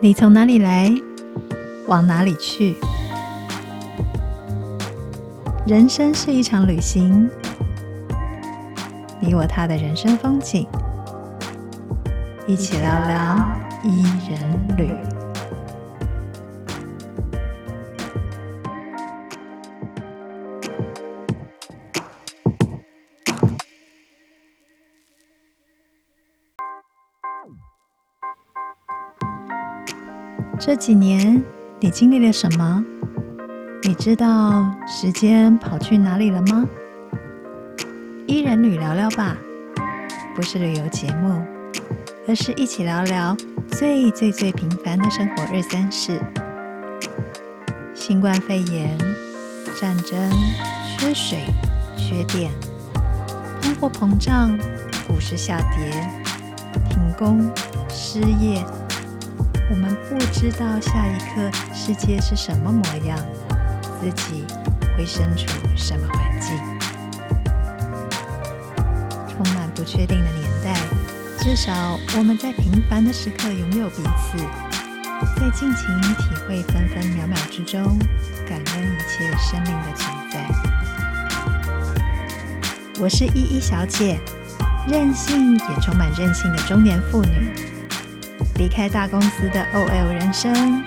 你从哪里来，往哪里去？人生是一场旅行，你我他的人生风景，一起聊聊伊人旅。这几年你经历了什么？你知道时间跑去哪里了吗？伊人旅聊聊吧，不是旅游节目，而是一起聊聊最最最平凡的生活二三事。新冠肺炎、战争、缺水、缺电、通货膨胀、股市下跌、停工、失业。我们不知道下一刻世界是什么模样，自己会身处什么环境。充满不确定的年代，至少我们在平凡的时刻拥有彼此，在尽情体会分分秒秒之中，感恩一切生命的存在。我是依依小姐，任性也充满韧性的中年妇女。离开大公司的 OL 人生，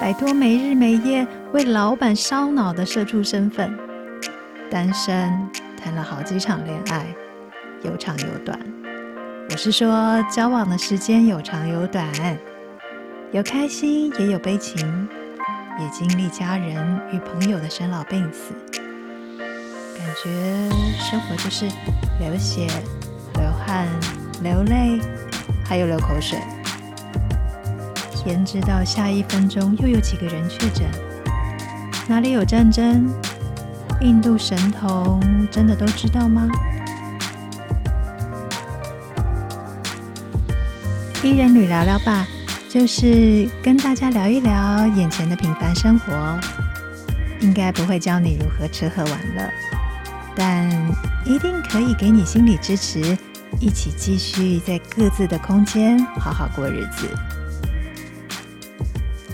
摆脱没日没夜为老板烧脑的社畜身份，单身谈了好几场恋爱，有长有短。我是说，交往的时间有长有短，有开心也有悲情，也经历家人与朋友的生老病死，感觉生活就是流血、流汗、流泪。还有流口水，天知道下一分钟又有几个人确诊？哪里有战争？印度神童真的都知道吗？伊人旅聊聊吧，就是跟大家聊一聊眼前的平凡生活，应该不会教你如何吃喝玩乐，但一定可以给你心理支持。一起继续在各自的空间好好过日子。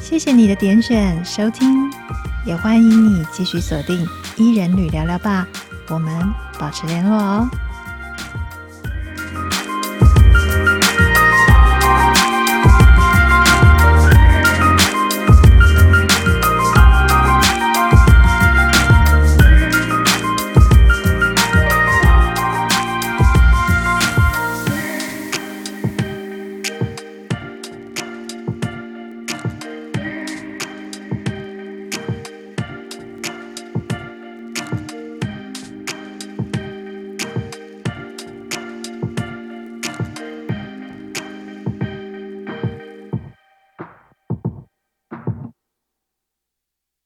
谢谢你的点选收听，也欢迎你继续锁定伊人旅聊聊吧，我们保持联络哦。